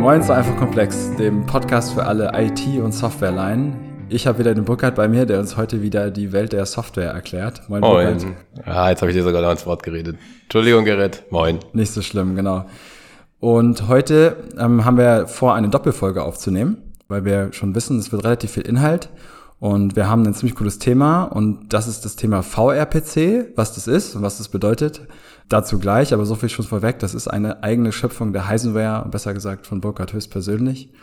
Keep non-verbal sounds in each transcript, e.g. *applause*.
Moin zu Einfach Komplex, dem Podcast für alle IT- und Softwareleien. Ich habe wieder den Burkhard bei mir, der uns heute wieder die Welt der Software erklärt. Moin, Moin. Burkhard. Ja, jetzt habe ich dir sogar noch ins Wort geredet. Entschuldigung, Gerrit. Moin. Nicht so schlimm, genau. Und heute ähm, haben wir vor, eine Doppelfolge aufzunehmen, weil wir schon wissen, es wird relativ viel Inhalt. Und wir haben ein ziemlich cooles Thema und das ist das Thema VRPC, was das ist und was das bedeutet. Dazu gleich, aber so viel schon vorweg, das ist eine eigene Schöpfung der Heisenware, besser gesagt von Burkhard höchstpersönlich.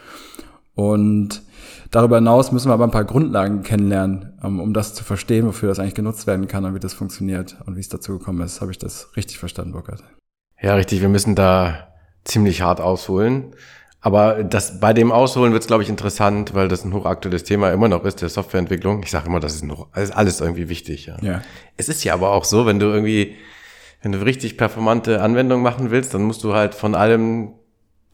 Und darüber hinaus müssen wir aber ein paar Grundlagen kennenlernen, um, um das zu verstehen, wofür das eigentlich genutzt werden kann und wie das funktioniert und wie es dazu gekommen ist. Habe ich das richtig verstanden, Burkhard? Ja, richtig. Wir müssen da ziemlich hart ausholen. Aber das, bei dem Ausholen wird es, glaube ich, interessant, weil das ein hochaktuelles Thema immer noch ist, der Softwareentwicklung. Ich sage immer, das ist, noch, das ist alles irgendwie wichtig. Ja. ja. Es ist ja aber auch so, wenn du irgendwie, wenn du richtig performante Anwendungen machen willst, dann musst du halt von allem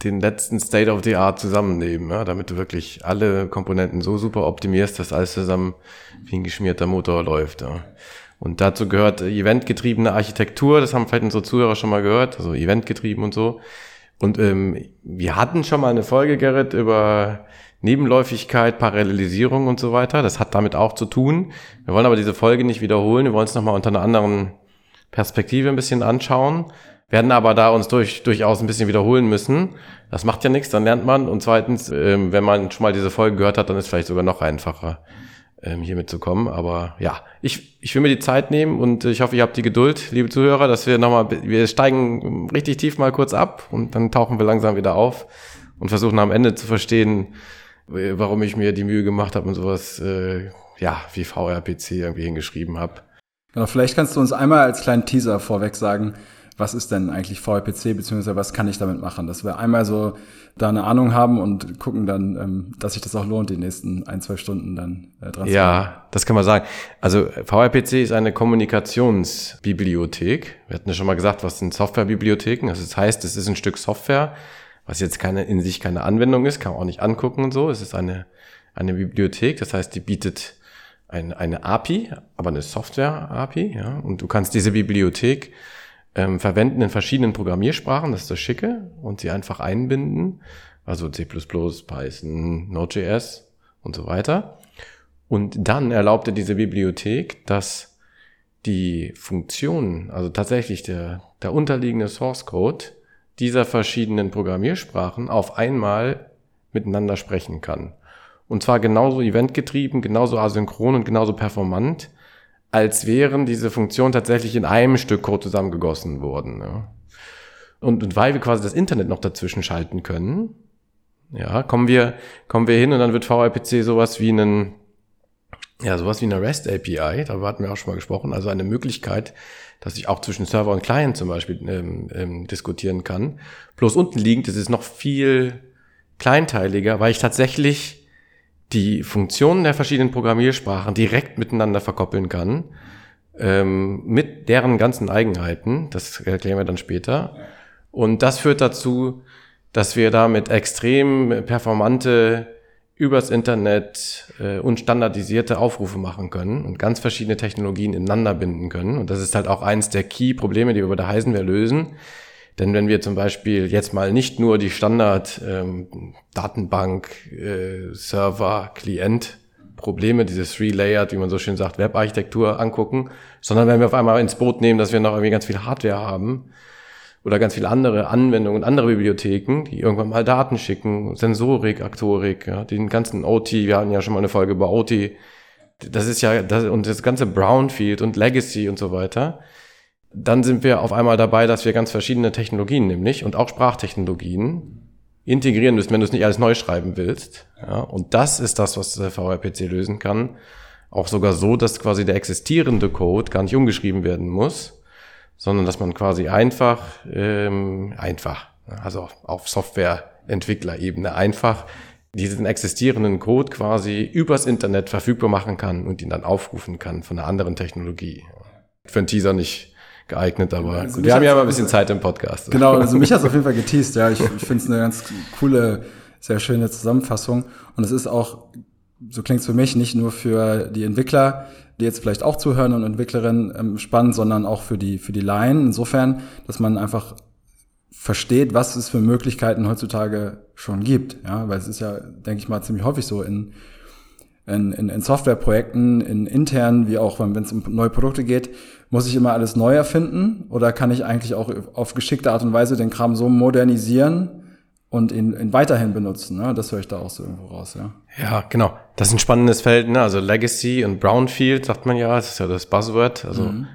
den letzten State of the Art zusammennehmen, ja, damit du wirklich alle Komponenten so super optimierst, dass alles zusammen wie ein geschmierter Motor läuft. Ja. Und dazu gehört eventgetriebene Architektur, das haben vielleicht unsere Zuhörer schon mal gehört, also eventgetrieben und so. Und ähm, wir hatten schon mal eine Folge, Gerrit, über Nebenläufigkeit, Parallelisierung und so weiter. Das hat damit auch zu tun. Wir wollen aber diese Folge nicht wiederholen. Wir wollen es nochmal unter einer anderen Perspektive ein bisschen anschauen. Werden aber da uns durch, durchaus ein bisschen wiederholen müssen. Das macht ja nichts, dann lernt man. Und zweitens, ähm, wenn man schon mal diese Folge gehört hat, dann ist es vielleicht sogar noch einfacher ähm, hier mitzukommen. Aber ja, ich, ich will mir die Zeit nehmen und ich hoffe, ihr habt die Geduld, liebe Zuhörer, dass wir nochmal, wir steigen richtig tief mal kurz ab und dann tauchen wir langsam wieder auf und versuchen am Ende zu verstehen, warum ich mir die Mühe gemacht habe und sowas, äh, ja, wie VRPC irgendwie hingeschrieben habe. Genau, vielleicht kannst du uns einmal als kleinen Teaser vorweg sagen, was ist denn eigentlich VRPC, beziehungsweise was kann ich damit machen? Dass wir einmal so da eine Ahnung haben und gucken dann, ähm, dass sich das auch lohnt, die nächsten ein, zwei Stunden dann äh, dran Ja, das kann man sagen. Also VRPC ist eine Kommunikationsbibliothek. Wir hatten ja schon mal gesagt, was sind Softwarebibliotheken? Also das heißt, es ist ein Stück Software, was jetzt keine, in sich keine Anwendung ist, kann man auch nicht angucken und so. Es ist eine, eine Bibliothek, das heißt, die bietet ein, eine API, aber eine Software-API, ja. Und du kannst diese Bibliothek ähm, verwenden in verschiedenen Programmiersprachen, das ist das Schicke, und sie einfach einbinden, also C++, Python, Node.js und so weiter. Und dann erlaubte diese Bibliothek, dass die Funktionen, also tatsächlich der, der unterliegende Source Code dieser verschiedenen Programmiersprachen auf einmal miteinander sprechen kann. Und zwar genauso eventgetrieben, genauso asynchron und genauso performant, als wären diese Funktionen tatsächlich in einem Stück Code zusammengegossen worden. Ja. Und, und weil wir quasi das Internet noch dazwischen schalten können, ja, kommen wir, kommen wir hin und dann wird VRPC sowas wie einen, ja, sowas wie eine REST API, darüber hatten wir auch schon mal gesprochen, also eine Möglichkeit, dass ich auch zwischen Server und Client zum Beispiel ähm, ähm, diskutieren kann. Bloß unten liegend ist es noch viel kleinteiliger, weil ich tatsächlich die Funktionen der verschiedenen Programmiersprachen direkt miteinander verkoppeln kann, ähm, mit deren ganzen Eigenheiten. Das erklären wir dann später. Und das führt dazu, dass wir damit extrem performante übers Internet äh, und standardisierte Aufrufe machen können und ganz verschiedene Technologien ineinander binden können. Und das ist halt auch eins der Key-Probleme, die wir bei der Heisenware lösen denn wenn wir zum Beispiel jetzt mal nicht nur die Standard ähm, äh, Probleme, diese Three-Layered, wie man so schön sagt, Web-Architektur angucken, sondern wenn wir auf einmal ins Boot nehmen, dass wir noch irgendwie ganz viel Hardware haben oder ganz viele andere Anwendungen und andere Bibliotheken, die irgendwann mal Daten schicken, Sensorik, Aktorik, ja, den ganzen OT, wir hatten ja schon mal eine Folge über OT, das ist ja, das, und das ganze Brownfield und Legacy und so weiter dann sind wir auf einmal dabei, dass wir ganz verschiedene Technologien nämlich und auch Sprachtechnologien integrieren müssen, wenn du es nicht alles neu schreiben willst. Ja, und das ist das, was der VRPC lösen kann. Auch sogar so, dass quasi der existierende Code gar nicht umgeschrieben werden muss, sondern dass man quasi einfach, ähm, einfach, also auf Softwareentwicklerebene einfach diesen existierenden Code quasi übers Internet verfügbar machen kann und ihn dann aufrufen kann von einer anderen Technologie. Für einen Teaser nicht geeignet, aber also wir haben ja mal ein bisschen Zeit im Podcast. Genau, also mich *laughs* hat es auf jeden Fall geteased, ja. Ich, ich finde es eine ganz coole, sehr schöne Zusammenfassung. Und es ist auch, so klingt es für mich, nicht nur für die Entwickler die jetzt vielleicht auch zuhören und Entwicklerinnen ähm, spannend, sondern auch für die, für die Laien. Insofern, dass man einfach versteht, was es für Möglichkeiten heutzutage schon gibt. Ja, weil es ist ja, denke ich mal, ziemlich häufig so in, in, in, in Softwareprojekten, in internen, wie auch wenn es um neue Produkte geht, muss ich immer alles neu erfinden oder kann ich eigentlich auch auf geschickte Art und Weise den Kram so modernisieren, und ihn, ihn weiterhin benutzen. Ne? Das höre ich da auch so irgendwo raus, ja. Ja, genau. Das ist ein spannendes Feld, ne? Also Legacy und Brownfield, sagt man ja, das ist ja das Buzzword. Also mhm.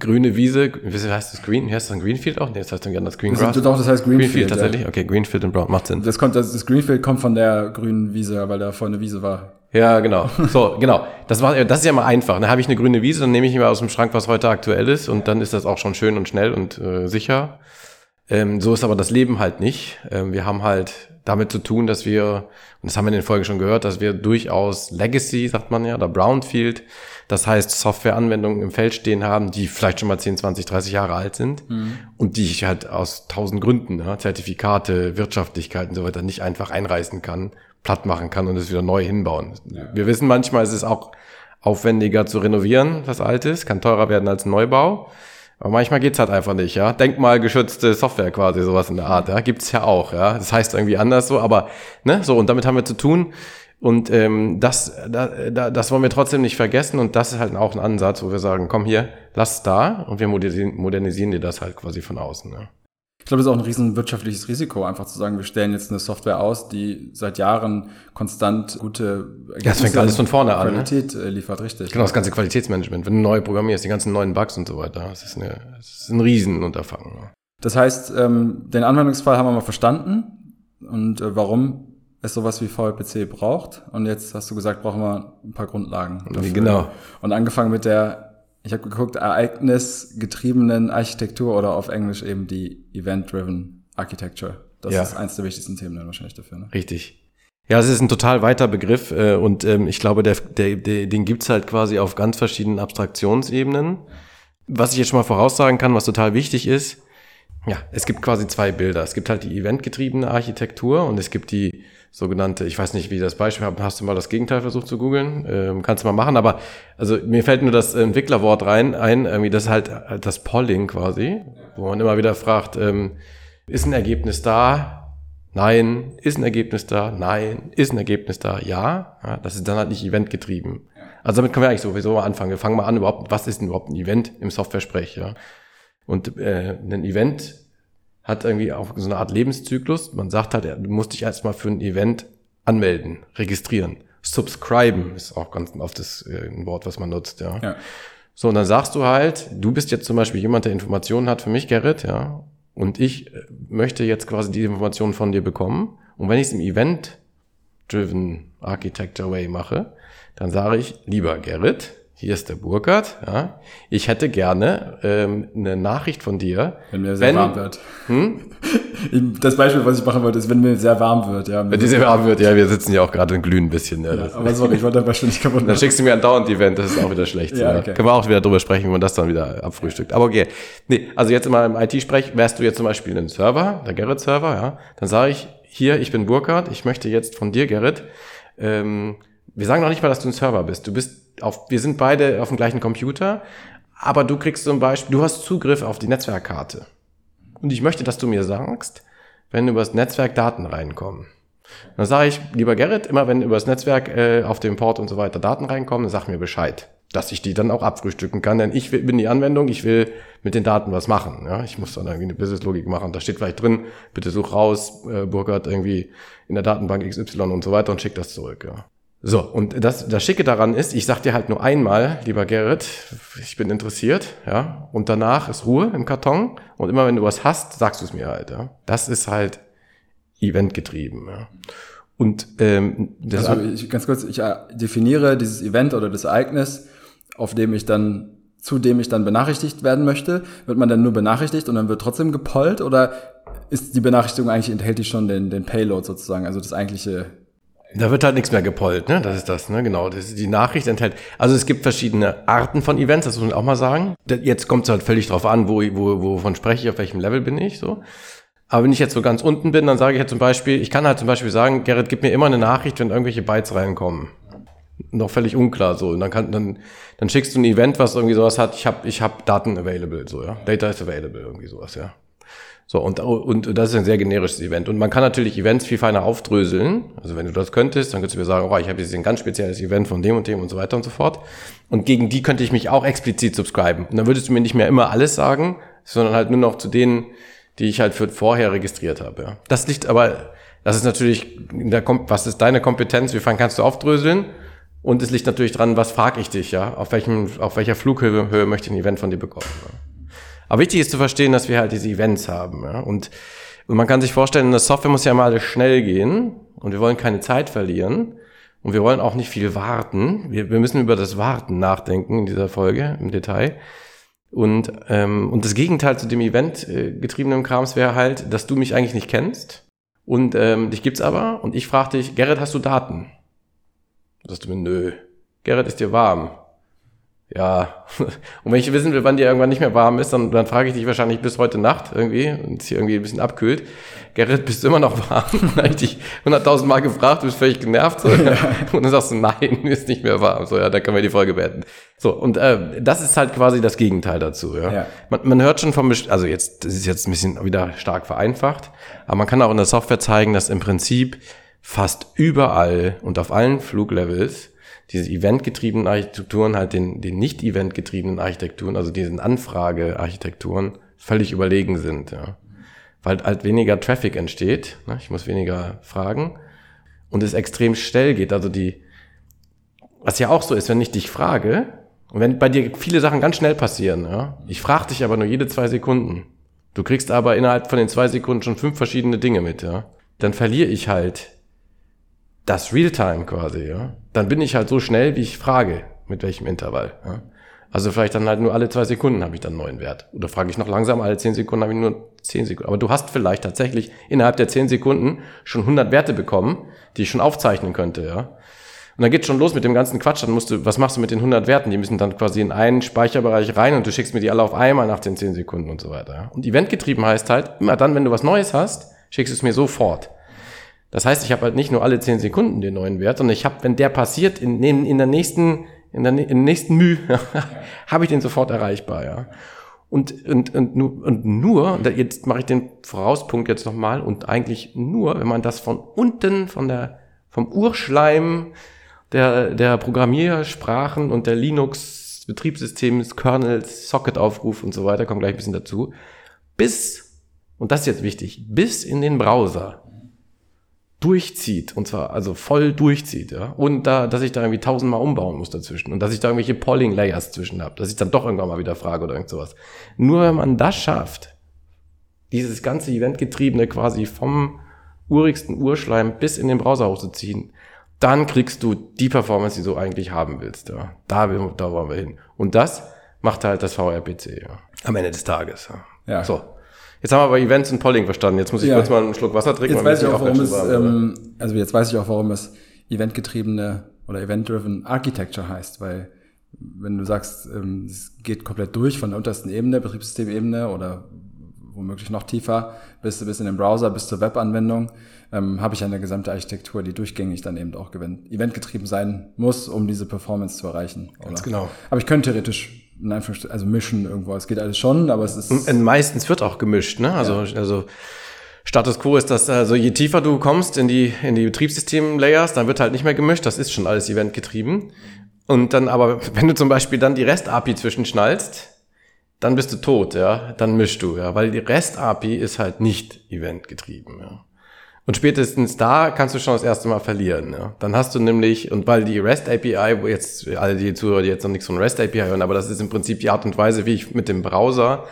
grüne Wiese, wie heißt das Green? Wie heißt das Greenfield auch? Nee, das heißt dann gerne das Greengrass. Das, doch, das heißt Greenfield. Greenfield tatsächlich? Ja. Okay, Greenfield und Brown, macht Sinn. Das kommt, das, das Greenfield kommt von der grünen Wiese, weil da vorne eine Wiese war. Ja, genau. So, genau. Das war, das ist ja mal einfach. Dann habe ich eine grüne Wiese, dann nehme ich mir aus dem Schrank, was heute aktuell ist, und dann ist das auch schon schön und schnell und äh, sicher. Ähm, so ist aber das Leben halt nicht. Ähm, wir haben halt damit zu tun, dass wir, und das haben wir in den Folgen schon gehört, dass wir durchaus Legacy, sagt man ja, oder Brownfield, das heißt Softwareanwendungen im Feld stehen haben, die vielleicht schon mal 10, 20, 30 Jahre alt sind mhm. und die ich halt aus tausend Gründen, ja, Zertifikate, Wirtschaftlichkeit und so weiter, nicht einfach einreißen kann, platt machen kann und es wieder neu hinbauen. Ja. Wir wissen manchmal, ist es auch aufwendiger zu renovieren, was alt ist, kann teurer werden als ein Neubau. Aber manchmal geht's halt einfach nicht, ja. Denkmalgeschützte Software quasi, sowas in der Art, ja. Gibt's ja auch, ja. Das heißt irgendwie anders so, aber, ne, so, und damit haben wir zu tun. Und ähm, das, da, das wollen wir trotzdem nicht vergessen. Und das ist halt auch ein Ansatz, wo wir sagen, komm hier, lass da und wir modernisieren, modernisieren dir das halt quasi von außen. Ja. Ich glaube, das ist auch ein riesen wirtschaftliches Risiko, einfach zu sagen, wir stellen jetzt eine Software aus, die seit Jahren konstant gute ja, das fängt alles von vorne an. Ne? Qualität ne? liefert, richtig. Genau, das ganze Qualitätsmanagement. Wenn du neu programmierst, die ganzen neuen Bugs und so weiter, das ist, eine, das ist ein Riesenunterfangen. Das heißt, ähm, den Anwendungsfall haben wir mal verstanden und äh, warum es sowas wie VLPC braucht. Und jetzt hast du gesagt, brauchen wir ein paar Grundlagen. Dafür. Genau. Und angefangen mit der ich habe geguckt, ereignisgetriebenen Architektur oder auf Englisch eben die Event-Driven Architecture. Das ja. ist eins der wichtigsten Themen dann wahrscheinlich dafür. Ne? Richtig. Ja, es ist ein total weiter Begriff äh, und ähm, ich glaube, der, der, der, den gibt's halt quasi auf ganz verschiedenen Abstraktionsebenen. Was ich jetzt schon mal voraussagen kann, was total wichtig ist, ja, es gibt quasi zwei Bilder. Es gibt halt die eventgetriebene Architektur und es gibt die sogenannte, ich weiß nicht, wie das Beispiel hast du mal das Gegenteil versucht zu googeln? Ähm, kannst du mal machen, aber also mir fällt nur das Entwicklerwort rein, ein, irgendwie das ist halt das Polling quasi, wo man immer wieder fragt, ähm, ist ein Ergebnis da? Nein. Ist ein Ergebnis da? Nein. Ist ein Ergebnis da? Ja. ja das ist dann halt nicht eventgetrieben. Also damit können wir eigentlich sowieso mal anfangen. Wir fangen mal an, überhaupt, was ist denn überhaupt ein Event im Software-Sprech, ja? Und äh, ein Event hat irgendwie auch so eine Art Lebenszyklus. Man sagt halt, du musst dich erstmal für ein Event anmelden, registrieren. Subscriben ist auch ganz oft das äh, ein Wort, was man nutzt, ja. ja. So, und dann sagst du halt, du bist jetzt zum Beispiel jemand, der Informationen hat für mich, Gerrit, ja, und ich äh, möchte jetzt quasi die Informationen von dir bekommen. Und wenn ich es im Event-Driven Architecture Way mache, dann sage ich, lieber Gerrit, hier ist der Burkhardt, ja. Ich hätte gerne ähm, eine Nachricht von dir. Wenn mir sehr wenn, warm wird. Hm? *laughs* Das Beispiel, was ich machen wollte, ist, wenn mir sehr warm wird. Ja, wenn dir sehr warm wird, ja, wir sitzen ja auch gerade und glühen ein bisschen. Ja, ja aber sorry, ich wollte das Beispiel nicht kaputt Dann schickst du mir ein Dauernd-Event, das ist auch wieder schlecht. ja, okay. Können wir auch wieder drüber sprechen, wie man das dann wieder abfrühstückt. Aber okay. Nee, also jetzt mal im IT-Sprech, wärst du jetzt zum Beispiel ein Server, der Gerrit-Server, ja, dann sage ich, hier, ich bin Burkhardt, ich möchte jetzt von dir, Gerrit, ähm, wir sagen noch nicht mal, dass du ein Server bist. Du bist auf, wir sind beide auf dem gleichen Computer, aber du kriegst zum Beispiel, du hast Zugriff auf die Netzwerkkarte. Und ich möchte, dass du mir sagst, wenn über das Netzwerk Daten reinkommen. Dann sage ich, lieber Gerrit, immer wenn über das Netzwerk äh, auf dem Port und so weiter Daten reinkommen, sag mir Bescheid, dass ich die dann auch abfrühstücken kann, denn ich will, bin die Anwendung, ich will mit den Daten was machen. Ja? Ich muss dann irgendwie eine Businesslogik machen. Da steht vielleicht drin, bitte such raus, äh, Burkhard irgendwie in der Datenbank XY und so weiter und schick das zurück. Ja. So, und das, das Schicke daran ist, ich sag dir halt nur einmal, lieber Gerrit, ich bin interessiert, ja, und danach ist Ruhe im Karton und immer wenn du was hast, sagst du es mir halt, ja. Das ist halt eventgetrieben, ja. Und ähm, das also ich, ganz kurz, ich äh, definiere dieses Event oder das Ereignis, auf dem ich dann, zu dem ich dann benachrichtigt werden möchte. Wird man dann nur benachrichtigt und dann wird trotzdem gepollt oder ist die Benachrichtigung eigentlich, enthält die schon den, den Payload sozusagen, also das eigentliche da wird halt nichts mehr gepollt, ne? Das ist das, ne? Genau. Das ist die Nachricht enthält. Also es gibt verschiedene Arten von Events, das muss man auch mal sagen. Jetzt kommt es halt völlig drauf an, wo, wo, wovon spreche ich, auf welchem Level bin ich so. Aber wenn ich jetzt so ganz unten bin, dann sage ich halt zum Beispiel, ich kann halt zum Beispiel sagen, Gerrit, gib mir immer eine Nachricht, wenn irgendwelche Bytes reinkommen. noch völlig unklar so. Und dann kann dann dann schickst du ein Event, was irgendwie sowas hat. Ich habe ich habe Daten available so ja. Data is available irgendwie sowas ja. So, und, und das ist ein sehr generisches Event. Und man kann natürlich Events viel feiner aufdröseln. Also wenn du das könntest, dann könntest du mir sagen, oh, ich habe jetzt ein ganz spezielles Event von dem und dem und so weiter und so fort. Und gegen die könnte ich mich auch explizit subscriben. Und dann würdest du mir nicht mehr immer alles sagen, sondern halt nur noch zu denen, die ich halt für vorher registriert habe. Ja. Das liegt aber, das ist natürlich, was ist deine Kompetenz, wie fein kannst du aufdröseln? Und es liegt natürlich dran, was frage ich dich, ja? Auf welchem, auf welcher Flughöhe Höhe möchte ich ein Event von dir bekommen? Ja? Aber wichtig ist zu verstehen, dass wir halt diese Events haben. Ja? Und, und man kann sich vorstellen, das Software muss ja mal schnell gehen und wir wollen keine Zeit verlieren und wir wollen auch nicht viel warten. Wir, wir müssen über das Warten nachdenken in dieser Folge im Detail. Und, ähm, und das Gegenteil zu dem Event-getriebenen äh, Krams wäre halt, dass du mich eigentlich nicht kennst und ähm, dich gibt's aber und ich frage dich, Gerrit, hast du Daten? Da sagst du mir, nö. Gerrit, ist dir warm? Ja, *laughs* und wenn ich wissen will, wann die irgendwann nicht mehr warm ist, dann, dann frage ich dich wahrscheinlich bis heute Nacht irgendwie und es hier irgendwie ein bisschen abkühlt. Gerrit, bist du immer noch warm? *laughs* dann habe ich dich hunderttausend Mal gefragt, du bist völlig genervt. So, ja. *laughs* Und dann sagst du, nein, ist nicht mehr warm. So, ja, da können wir die Folge beenden. So, und äh, das ist halt quasi das Gegenteil dazu. Ja? ja. Man, man hört schon vom, also jetzt, das ist jetzt ein bisschen wieder stark vereinfacht, aber man kann auch in der Software zeigen, dass im Prinzip fast überall und auf allen Fluglevels diese eventgetriebenen Architekturen halt den, den nicht eventgetriebenen Architekturen, also diesen Anfrage-Architekturen, völlig überlegen sind. Ja. Weil halt weniger Traffic entsteht, ne? ich muss weniger fragen und es extrem schnell geht. Also die, was ja auch so ist, wenn ich dich frage, und wenn bei dir viele Sachen ganz schnell passieren, ja, ich frage dich aber nur jede zwei Sekunden, du kriegst aber innerhalb von den zwei Sekunden schon fünf verschiedene Dinge mit, ja, dann verliere ich halt das Realtime quasi, ja, dann bin ich halt so schnell, wie ich frage, mit welchem Intervall. Ja. Also vielleicht dann halt nur alle zwei Sekunden habe ich dann einen neuen Wert. Oder frage ich noch langsam, alle zehn Sekunden habe ich nur zehn Sekunden. Aber du hast vielleicht tatsächlich innerhalb der zehn Sekunden schon 100 Werte bekommen, die ich schon aufzeichnen könnte, ja. Und dann geht's schon los mit dem ganzen Quatsch. Dann musst du, was machst du mit den 100 Werten? Die müssen dann quasi in einen Speicherbereich rein und du schickst mir die alle auf einmal nach den 10 Sekunden und so weiter. Ja? Und eventgetrieben heißt halt, immer dann, wenn du was Neues hast, schickst du es mir sofort. Das heißt, ich habe halt nicht nur alle zehn Sekunden den neuen Wert, sondern ich habe, wenn der passiert, in, in, in der nächsten, in der, der nächsten Mühe, *laughs* habe ich den sofort erreichbar, ja. Und, und, und, und nur, jetzt mache ich den Vorauspunkt jetzt nochmal, und eigentlich nur, wenn man das von unten, von der, vom Urschleim der, der Programmiersprachen und der Linux Betriebssystems, Kernels, Socket-Aufruf und so weiter, kommt gleich ein bisschen dazu, bis, und das ist jetzt wichtig, bis in den Browser durchzieht und zwar also voll durchzieht, ja, und da, dass ich da irgendwie tausendmal umbauen muss dazwischen und dass ich da irgendwelche Polling Layers zwischen habe, dass ich dann doch irgendwann mal wieder frage oder irgend sowas. Nur wenn man das schafft, dieses ganze Eventgetriebene quasi vom urigsten Urschleim bis in den Browser hochzuziehen, dann kriegst du die Performance, die du eigentlich haben willst, ja. Da, da wollen wir hin. Und das macht halt das VRPC, ja. Am Ende des Tages, ja. ja. So. Jetzt haben wir aber Events und Polling verstanden. Jetzt muss ich ja. kurz mal einen Schluck Wasser trinken. Jetzt weiß ich auch, warum es, ähm, also jetzt weiß ich auch, warum es eventgetriebene oder event-driven Architecture heißt, weil wenn du sagst, ähm, es geht komplett durch von der untersten Ebene, Betriebssystemebene oder womöglich noch tiefer, bis, bis in den Browser, bis zur Webanwendung, ähm, habe ich eine gesamte Architektur, die durchgängig dann eben auch eventgetrieben sein muss, um diese Performance zu erreichen. Ganz oder? genau. Aber ich könnte theoretisch also mischen irgendwo. Es geht alles schon, aber es ist. Und meistens wird auch gemischt, ne? Also, ja. also Status quo ist das, also je tiefer du kommst in die, in die Betriebssystem-Layers, dann wird halt nicht mehr gemischt. Das ist schon alles eventgetrieben. Und dann aber, *laughs* wenn du zum Beispiel dann die REST-API zwischenschnallst, dann bist du tot, ja. Dann mischst du, ja. Weil die REST-API ist halt nicht eventgetrieben, ja. Und spätestens da kannst du schon das erste Mal verlieren. Ja. Dann hast du nämlich, und weil die REST API, wo jetzt alle die Zuhörer, die jetzt noch nichts von REST API hören, aber das ist im Prinzip die Art und Weise, wie ich mit dem Browser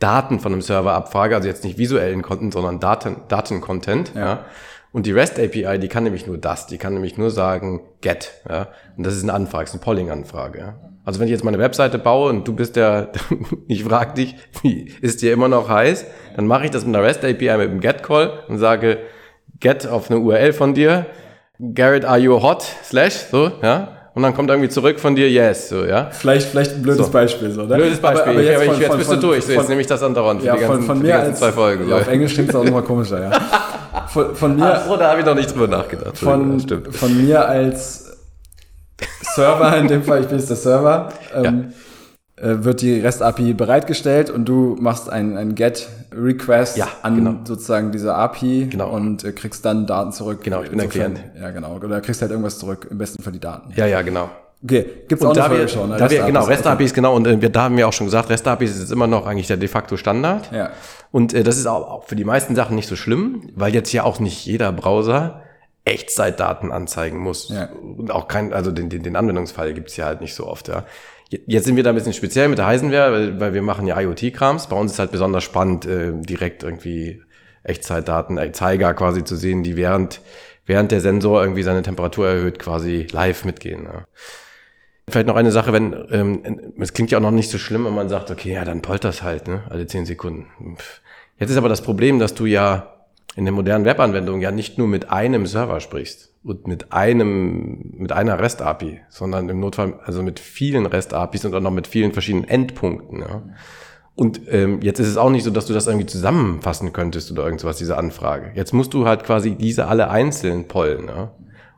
Daten von einem Server abfrage, also jetzt nicht visuellen Content, sondern Daten, Daten-Content. Ja. ja. Und die REST API, die kann nämlich nur das, die kann nämlich nur sagen get. Ja. Und das ist eine Anfrage, ist eine Polling-Anfrage. Ja. Also wenn ich jetzt meine Webseite baue und du bist der, *laughs* ich frage dich, wie ist dir immer noch heiß, dann mache ich das mit einer REST API mit einem Get-Call und sage, get auf eine URL von dir, Garrett, are you hot? Slash, so, ja. Und dann kommt irgendwie zurück von dir, yes, so, ja. Vielleicht, vielleicht ein blödes so. Beispiel, so, ne? Blödes Beispiel. Aber, aber jetzt, von, jetzt von, bist von, du durch, so, jetzt nehme ich das andauernd für ja, die ganzen, von, mir als, zwei Folgen. Ja, so. auf Englisch klingt es auch nochmal komischer, ja. *laughs* Von, von mir. Ach so, da habe ich noch nicht drüber nachgedacht. Von, von mir als Server, in dem Fall, ich bin jetzt der Server, ähm, äh, wird die REST-API bereitgestellt und du machst ein, ein GET-Request Ja, an genau. sozusagen diese API Genau. und äh, kriegst dann Daten zurück. Genau, ich bin der Klient. Ja, genau. Oder kriegst halt irgendwas zurück, im besten Fall die Daten. Ja, ja, genau. Okay, gibt's auch Und eine da wir, schon. ne? da wir, genau, Okay. REST-APIs, genau, und äh, wir, da haben wir auch schon gesagt, REST-APIs ist jetzt immer noch eigentlich der de facto Standard. Ja. Und äh, das ist auch, auch für die meisten Sachen nicht so schlimm, weil jetzt ja auch nicht jeder Browser Echtzeitdaten anzeigen muss. Ja. Und auch kein, also den, den, den Anwendungsfall gibt's ja halt nicht so oft, ja. Je- Jetzt sind wir da ein bisschen speziell mit der Heisenware, weil, weil wir machen ja IoT-Krams. Bei uns ist halt besonders spannend, äh, direkt irgendwie Echtzeitdaten, äh, Zeiger quasi zu sehen, die während, während der Sensor irgendwie seine Temperatur erhöht, quasi live mitgehen. Ja. Vielleicht noch eine Sache, wenn, ähm, es klingt ja auch noch nicht so schlimm, wenn man sagt, okay, ja, dann polter's halt, ne, alle zehn Sekunden. Jetzt ist aber das Problem, dass du ja in der modernen Webanwendung ja nicht nur mit einem Server sprichst und mit einem, mit einer REST-API, sondern im Notfall also mit vielen REST-APIs und auch noch mit vielen verschiedenen Endpunkten. Ja. Und ähm, jetzt ist es auch nicht so, dass du das irgendwie zusammenfassen könntest oder irgendwas, diese Anfrage. Jetzt musst du halt quasi diese alle einzeln pollen. Ja?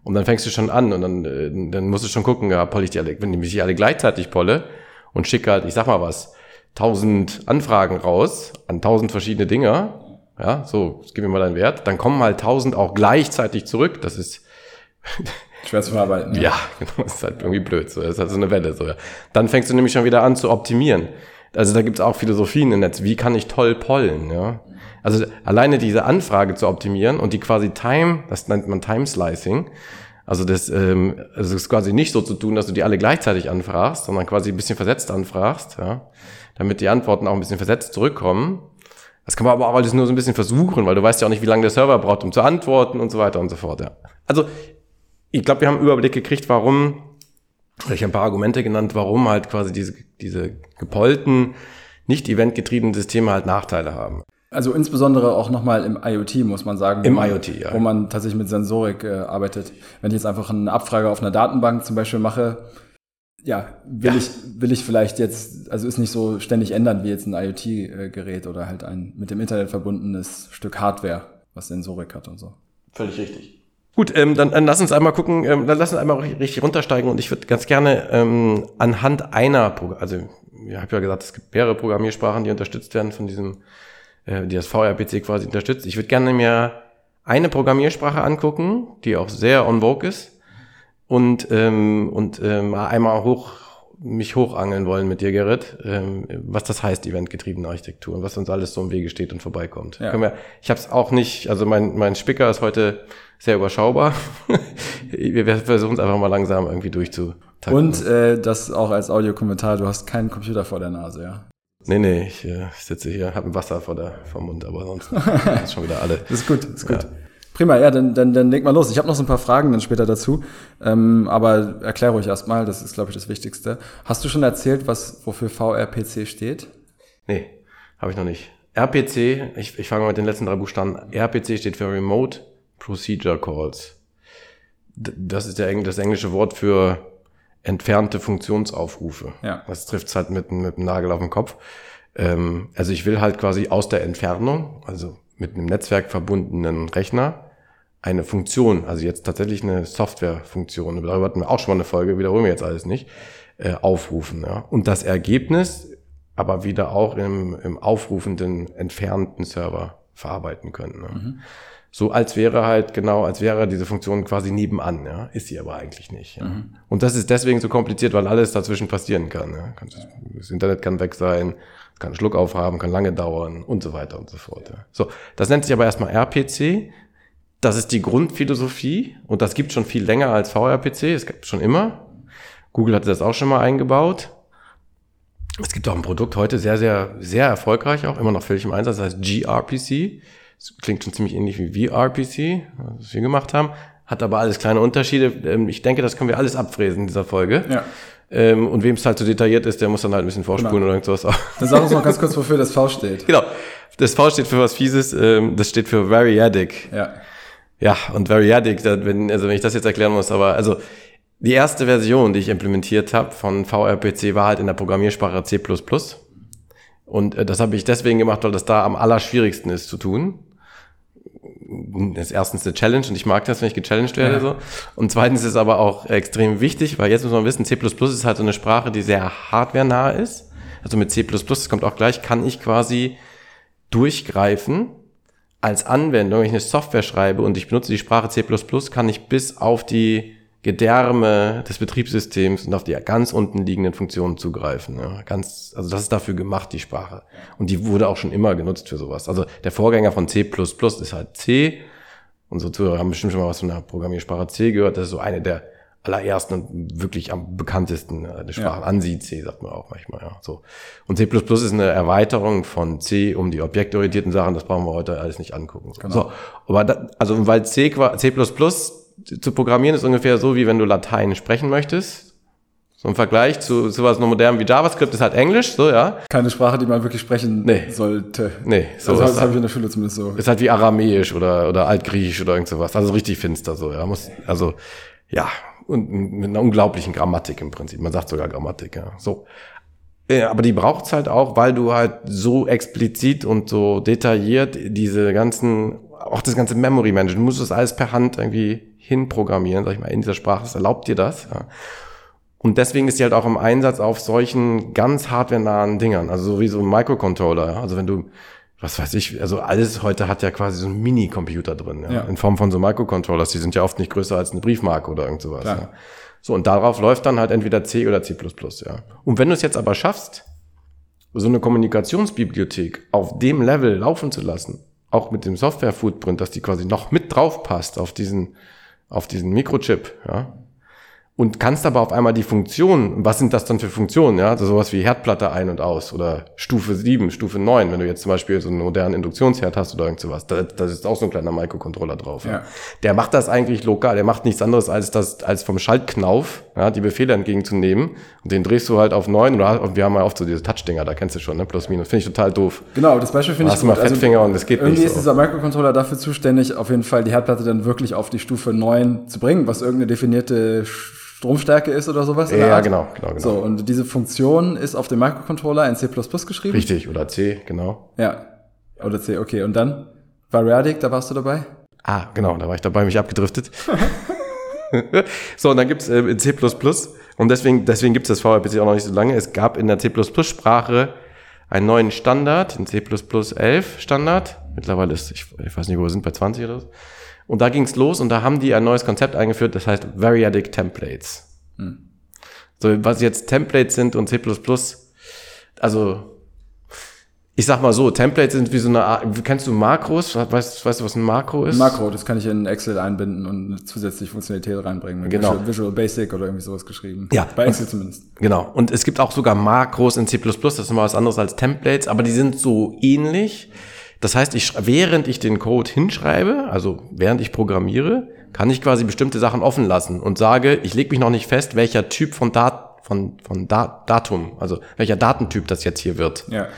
Und dann fängst du schon an und dann, äh, dann musst du schon gucken, ja, poll ich die alle, wenn ich die alle gleichzeitig polle und schicke halt, ich sag mal was, tausend Anfragen raus an tausend verschiedene Dinger, ja, so, gib mir mal deinen Wert, dann kommen halt tausend auch gleichzeitig zurück. Das ist, Schwer zu verarbeiten. ja, genau, das ist halt irgendwie blöd. So. Das ist halt so eine Welle. So. Dann fängst du nämlich schon wieder an zu optimieren. Also da gibt's auch Philosophien im Netz. Wie kann ich toll pollen? Ja? Also alleine diese Anfrage zu optimieren und die quasi Time, das nennt man Time Slicing. Also das, ähm, also es ist quasi nicht so zu tun, dass du die alle gleichzeitig anfragst, sondern quasi ein bisschen versetzt anfragst, ja, damit die Antworten auch ein bisschen versetzt zurückkommen. Das kann man aber auch alles nur so ein bisschen versuchen, weil du weißt ja auch nicht, wie lange der Server braucht, um zu antworten und so weiter und so fort. Ja. Also ich glaube, wir haben einen Überblick gekriegt, warum, ich habe ein paar Argumente genannt, warum halt quasi diese, diese gepollten, nicht eventgetriebenen Systeme halt Nachteile haben. Also insbesondere auch nochmal im IoT, muss man sagen. wo Im man, IoT, ja. Wo man tatsächlich mit Sensorik äh, arbeitet. Wenn ich jetzt einfach eine Abfrage auf einer Datenbank zum Beispiel mache, ja, will, Ja. Ich, will ich vielleicht jetzt, also ist nicht so ständig ändern wie jetzt ein IoT-Gerät oder halt ein mit dem Internet verbundenes Stück Hardware, was Sensorik hat und so. Völlig richtig. Gut, ähm, dann, dann lass uns einmal gucken, ähm, dann lass uns einmal ri- richtig runtersteigen und ich würde ganz gerne ähm, anhand einer, Progr also ich habe ja gesagt, es gibt mehrere Programmiersprachen, die unterstützt werden von diesem, äh, die das VRPC quasi unterstützt. Ich würde gerne mir eine Programmiersprache angucken, die auch sehr on vogue ist und ähm, und ähm, einmal hoch mich hochangeln wollen mit dir, Gerrit, ähm, was das heißt, eventgetriebene Architektur und was uns alles so im Wege steht und vorbeikommt. Ja. Können wir, ich habe es auch nicht, also mein, mein Spicker ist heute sehr überschaubar. *laughs* wir versuchen es einfach mal langsam irgendwie durchzutakten. Und äh, das auch als Audiokommentar, du hast keinen Computer vor der Nase, ja. Nee, nee, ich äh, sitze hier, habe ein Wasser vor der vom Mund, aber sonst *laughs* ist schon wieder alle. Das ist gut, das ist gut. Prima, ja, dann, dann, dann leg mal los. Ich habe noch so ein paar Fragen dann später dazu. Ähm, aber erklär ruhig erstmal, das ist, glaube ich, das Wichtigste. Hast du schon erzählt, was wofür VRPC steht? Nee, habe ich noch nicht. RPC, ich, ich fange mal mit den letzten drei Buchstaben. RPC steht für Remote Procedure Calls. Das ist Engl das englische Wort für entfernte Funktionsaufrufe. Ja. Das trifft halt mit, mit dem Nagel auf den Kopf. Ähm, also ich will halt quasi aus der Entfernung, also mit einem Netzwerk verbundenen Rechner, eine Funktion, also jetzt tatsächlich eine Softwarefunktion, darüber hatten wir auch schon mal eine Folge, wiederholen wir jetzt alles nicht, äh, aufrufen. Ja. Und das Ergebnis aber wieder auch im, im aufrufenden, entfernten Server verarbeiten können. Ne? So als wäre halt, genau, als wäre diese Funktion quasi nebenan, ja. Ist sie aber eigentlich nicht. Ja? Und das ist deswegen so kompliziert, weil alles dazwischen passieren kann. Ja? Das Internet kann weg sein, es kann einen Schluck aufhaben, kann lange dauern und so weiter und so fort. Ja. So, das nennt sich aber erstmal RPC. Das ist die Grundphilosophie und das gibt schon viel länger als VRPC, es gibt schon immer. Google hatte das auch schon mal eingebaut. Es gibt auch ein Produkt heute sehr, sehr, sehr erfolgreich, auch immer noch völlig im Einsatz, das heißt gRPC. Das klingt schon ziemlich ähnlich wie VRPC, was wir gemacht haben. Hat aber alles kleine Unterschiede. Ähm, Ich denke, das können wir alles abfräsen in dieser Folge. Ja. Ähm, Und wem es halt zu detailliert ist, der muss dann halt ein bisschen vorspulen oder irgendwas. Dann sag uns noch ganz kurz, wofür das V steht. genau. Das V steht für was Fieses, ähm, das steht für Variadic. Ja. Ja, und Variadic, wenn, also wenn ich das jetzt erklären muss, aber also die erste Version, die ich implementiert habe von VRPC, war halt in der Programmiersprache C++. Und äh, das habe ich deswegen gemacht, weil das da am allerschwierigsten ist zu tun. das ist erstens eine Challenge und ich mag das, wenn ich gechallenged werde. Ja. So. Und zweitens ist es aber auch extrem wichtig, weil jetzt muss man wissen, C++ ist halt so eine Sprache, die sehr hardware-nah ist. Also mit C++, das kommt auch gleich, kann ich quasi durchgreifen als Anwendung, wenn ich eine Software schreibe und ich benutze die Sprache C++, kann ich bis auf die Gedärme des Betriebssystems und auf die ganz unten liegenden Funktionen zugreifen. Ja, ganz, also das ist dafür gemacht, die Sprache. Und die wurde auch schon immer genutzt für sowas. Also der Vorgänger von C++ ist halt C. Unsere Zuhörer haben bestimmt schon mal was von der Programmiersprache C gehört. Das ist so eine der allerersten und wirklich am bekanntesten äh, Sprachen. Ja. ANSI C sagt man auch manchmal, ja. So. Und C++ ist eine Erweiterung von C um die objektorientierten Sachen. Das brauchen wir heute alles nicht angucken. So, genau. so aber da, also weil C, C++ zu programmieren ist ungefähr so, wie wenn du Latein sprechen möchtest. So im Vergleich zu sowas nur modern wie JavaScript ist halt Englisch, so, ja. Keine Sprache, die man wirklich sprechen nee. sollte. Nee, so. Also, das habe halt, ich in der Schule zumindest so. Ist halt wie Aramäisch oder, oder Altgriechisch oder irgend sowas. Also richtig finster, so, ja. Muss, also, ja. Und mit einer unglaublichen Grammatik im Prinzip. Man sagt sogar Grammatik, ja. So. Ja, aber die braucht's halt auch, weil du halt so explizit und so detailliert diese ganzen, auch das ganze Memory Management, du musst das alles per Hand irgendwie hinprogrammieren, sag ich mal, in dieser Sprache. Das erlaubt dir das. Ja. Und deswegen ist sie halt auch im Einsatz auf solchen ganz hardware-nahen Dingern, also so wie so ein Microcontroller. Ja. Also wenn du, was weiß ich, also alles heute hat ja quasi so einen Mini-Computer drin, ja, ja. in Form von so Microcontrollers. Die sind ja oft nicht größer als eine Briefmarke oder irgend sowas. Ja. So, und darauf läuft dann halt entweder C oder C++, ja. Und wenn du es jetzt aber schaffst, so eine Kommunikationsbibliothek auf dem Level laufen zu lassen, auch mit dem Software-Footprint, dass die quasi noch mit drauf passt auf diesen auf diesen Mikrochip, ja, und kannst aber auf einmal die Funktion, was sind das dann für Funktionen, ja, also sowas wie Herdplatte ein und aus oder Stufe 7, Stufe 9, wenn du jetzt zum Beispiel so einen modernen Induktionsherd hast oder irgend sowas, da, da ist auch so ein kleiner Microcontroller drauf. Ja. ja. Der macht das eigentlich lokal, der macht nichts anderes als das, als vom Schaltknauf, ja, die Befehle entgegenzunehmen und den drehst du halt auf 9 oder wir haben ja oft so diese Touch-Dinger, da kennst du schon, ne, plus minus, finde ich total doof. Genau, das Beispiel finde ich hast gut. Hast mal Fettfinger also, und das geht irgendwie nicht Irgendwie so. ist dieser Microcontroller dafür zuständig, auf jeden Fall die Herdplatte dann wirklich auf die Stufe 9 zu bringen, was irgendeine definierte Stromstärke ist oder sowas. Ja, genau, genau, genau. So, und diese Funktion ist auf dem Microcontroller in C++ geschrieben. Richtig, oder C, genau. Ja, oder C, okay. Und dann Variadic, da warst du dabei? Ah, genau, da war ich dabei, mich abgedriftet. *laughs* so, und dann gibt's äh, in C++, und deswegen, deswegen gibt's das VRPC auch noch nicht so lange, es gab in der C++-Sprache einen neuen Standard, den C++ 11 Standard. Mittlerweile ist, ich, ich weiß nicht, wo wir sind, bei 20 oder so. Und da ging's los und da haben die ein neues Konzept eingeführt, das heißt Variadic Templates. Hm. So, was jetzt Templates sind und C++, also ich sag mal so, Templates sind wie so eine Art, kennst du Makros? Weißt, weißt du, was ein Makro ist? Makro, das kann ich in Excel einbinden und zusätzlich Funktionalität reinbringen. Genau. Visual, Visual, Basic oder irgendwie sowas geschrieben. Ja. Bei Excel zumindest. Genau. Und es gibt auch sogar Makros in C++, das ist mal was anderes als Templates, aber die sind so ähnlich. Das heißt, ich, während ich den Code hinschreibe, also während ich programmiere, kann ich quasi bestimmte Sachen offen lassen und sage, ich lege mich noch nicht fest, welcher Typ von, Dat von, von Dat Datum, also welcher Datentyp das jetzt hier wird. Ja.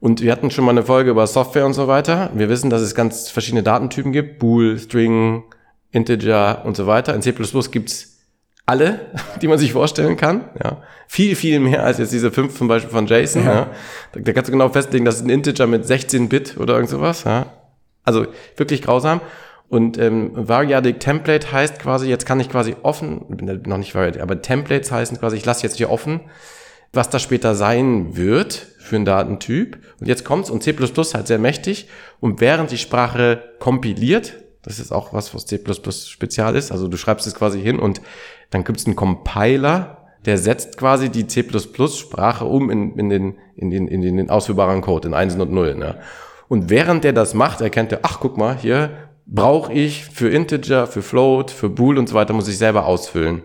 Und wir hatten schon mal eine Folge über Software und so weiter. Wir wissen, dass es ganz verschiedene Datentypen gibt. Bool, String, Integer und so weiter. In C++ gibt's alle, *laughs* die man sich vorstellen kann. Ja. Viel, viel mehr als jetzt diese fünf zum Beispiel von Jason. Ja. ja. Da, da, kannst du genau festlegen, das ist ein Integer mit 16 Bit oder irgend sowas. Ja. Also wirklich grausam. Und ähm, Variadic Template heißt quasi, jetzt kann ich quasi offen, noch nicht Variadic, aber Templates heißen quasi, ich lasse jetzt hier offen, was das später sein wird für einen Datentyp. Und jetzt kommt's und C++ halt sehr mächtig. Und während die Sprache kompiliert, das ist auch was, was C++ spezial ist, also du schreibst es quasi hin und dann gibt es einen Compiler, der setzt quasi die C++-Sprache um in, in, den, in, den, in den ausführbaren Code, in Einsen und Nullen. Ja. Und während der das macht, erkennt er, ach, guck mal, hier brauche ich für Integer, für Float, für Bool und so weiter, muss ich selber ausfüllen.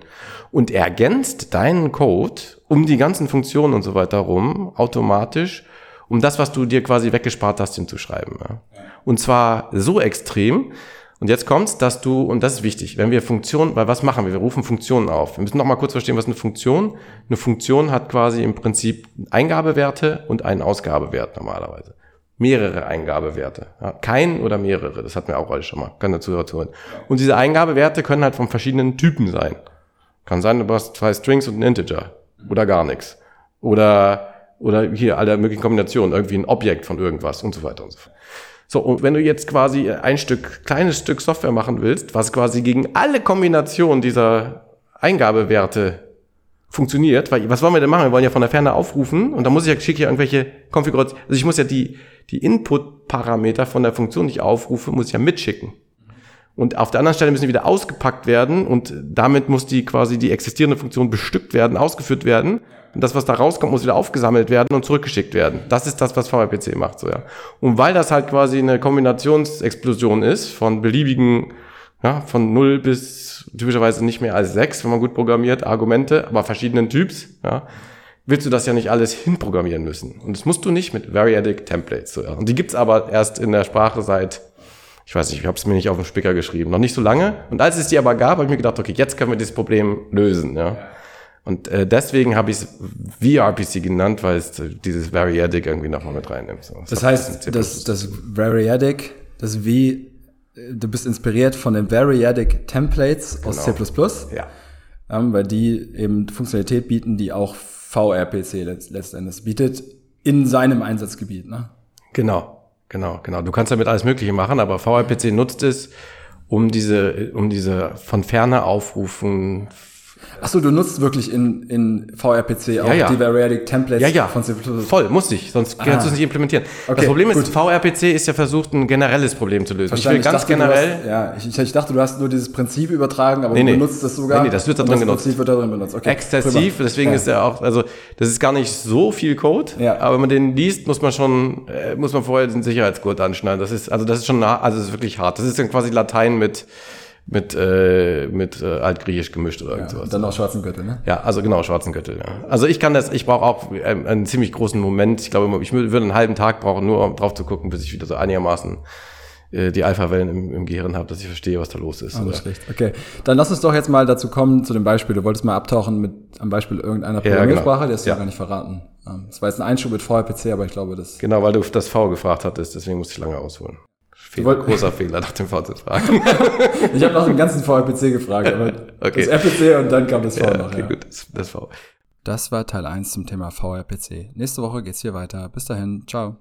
Und ergänzt deinen Code um die ganzen Funktionen und so weiter rum, automatisch, um das, was du dir quasi weggespart hast, hinzuschreiben. Ja. Und zwar so extrem, und jetzt kommt's, dass du, und das ist wichtig, wenn wir Funktionen, weil was machen wir? Wir rufen Funktionen auf. Wir müssen noch mal kurz verstehen, was eine Funktion. Eine Funktion hat quasi im Prinzip Eingabewerte und einen Ausgabewert normalerweise. Mehrere Eingabewerte. Ja, kein oder mehrere, das hatten wir auch alle schon mal. Kann dazu hören. Und diese Eingabewerte können halt von verschiedenen Typen sein. Kann sein, du hast zwei Strings und ein Integer. Oder gar nichts. Oder, oder hier alle möglichen Kombinationen, irgendwie ein Objekt von irgendwas und so weiter und so fort. So, und wenn du jetzt quasi ein Stück, kleines Stück Software machen willst, was quasi gegen alle Kombinationen dieser Eingabewerte funktioniert, weil was wollen wir denn machen? Wir wollen ja von der Ferne aufrufen und da muss ich ja schicke ja irgendwelche Konfigurationen, also ich muss ja die, die Input-Parameter von der Funktion, die ich aufrufe, muss ich ja mitschicken. Und auf der anderen Stelle müssen die wieder ausgepackt werden und damit muss die quasi die existierende Funktion bestückt werden, ausgeführt werden. Und das, was da rauskommt, muss wieder aufgesammelt werden und zurückgeschickt werden. Das ist das, was VRPC macht, so, ja. Und weil das halt quasi eine Kombinationsexplosion ist von beliebigen, ja, von 0 bis typischerweise nicht mehr als 6, wenn man gut programmiert, Argumente, aber verschiedenen Typs, ja, willst du das ja nicht alles hinprogrammieren müssen. Und das musst du nicht mit Variadic Templates, so, ja. Und die gibt's aber erst in der Sprache seit ich weiß nicht, ich habe es mir nicht auf den Spicker geschrieben, noch nicht so lange. Und als es die aber gab, habe ich mir gedacht, okay, jetzt können wir dieses Problem lösen. Ja. Und äh, deswegen habe ich es VRPC genannt, weil es dieses Variadic irgendwie nochmal mit reinnimmt. So. Das, das heißt, das, das Variadic, das V, äh, du bist inspiriert von den Variadic Templates aus genau. C++. Ja. Ähm, weil die eben Funktionalität bieten, die auch VRPC letztendlich bietet in seinem Einsatzgebiet. Ne? Genau. Genau, genau. Du kannst damit alles Mögliche machen, aber VRPC nutzt es, um diese, um diese von ferne Aufrufen Achso, du nutzt wirklich in, in VRPC auch ja, ja. die Variadic Templates ja, ja. von C++? Voll, muss ich, sonst ah. kannst du es nicht implementieren. Okay, das Problem gut. ist, VRPC ist ja versucht, ein generelles Problem zu lösen. Ich will ganz dachte, generell... Hast, ja, ich, ich, dachte, du hast nur dieses Prinzip übertragen, aber nee, nee. du benutzt es sogar. Nee, nee, das wird da drin genutzt. Prinzip wird da drin benutzt. Okay, Exzessiv, prima. deswegen ist er auch, also das ist gar nicht so viel Code, ja. aber wenn man den liest, muss man schon, äh, muss man vorher den Sicherheitsgurt anschneiden. Das ist, also das ist schon, also das ist wirklich hart. Das ist dann quasi Latein mit mit, äh, mit äh, Altgriechisch gemischt oder irgendwas. Ja, dann auch schwarzen Gürtel, ne? Ja, also genau, schwarzen Gürtel, ja. Also ich kann das, ich brauche auch einen, einen ziemlich großen Moment. Ich glaube, ich würde einen halben Tag brauchen, nur um drauf zu gucken, bis ich wieder so einigermaßen äh, die Alpha-Wellen im, im Gehirn habe, dass ich verstehe, was da los ist. Alles schlecht. Okay, dann lass uns doch jetzt mal dazu kommen, zu dem Beispiel. Du wolltest mal abtauchen mit am Beispiel irgendeiner Programmiersprache, ja, genau. die hast du ja. gar nicht verraten. Ähm, das war jetzt ein Einschub mit VRPC, aber ich glaube, das... Genau, weil du das V gefragt hattest, deswegen musste ich lange ausholen. Fehler, großer Fehler nach dem V zu fragen. *laughs* ich habe nach dem ganzen VRPC gefragt, aber okay. das RPC und dann kam das V ja, noch. Okay, ja. gut, das, das V. Das war Teil 1 zum Thema VRPC. Nächste Woche geht's hier weiter. Bis dahin, ciao.